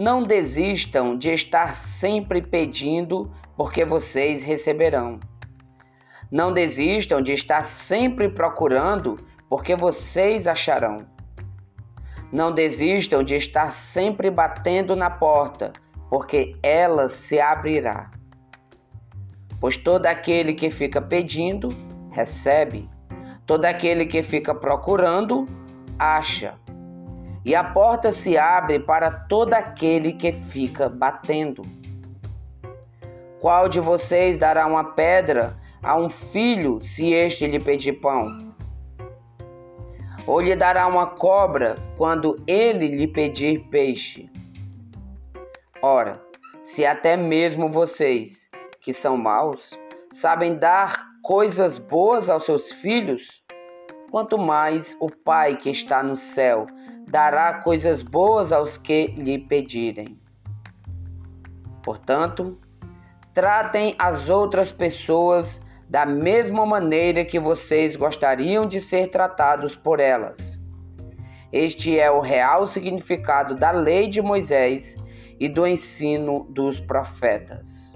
Não desistam de estar sempre pedindo, porque vocês receberão. Não desistam de estar sempre procurando, porque vocês acharão. Não desistam de estar sempre batendo na porta, porque ela se abrirá. Pois todo aquele que fica pedindo, recebe. Todo aquele que fica procurando, acha. E a porta se abre para todo aquele que fica batendo. Qual de vocês dará uma pedra a um filho se este lhe pedir pão? Ou lhe dará uma cobra quando ele lhe pedir peixe? Ora, se até mesmo vocês, que são maus, sabem dar coisas boas aos seus filhos, quanto mais o Pai que está no céu dará coisas boas aos que lhe pedirem. Portanto, tratem as outras pessoas da mesma maneira que vocês gostariam de ser tratados por elas. Este é o real significado da lei de Moisés e do ensino dos profetas.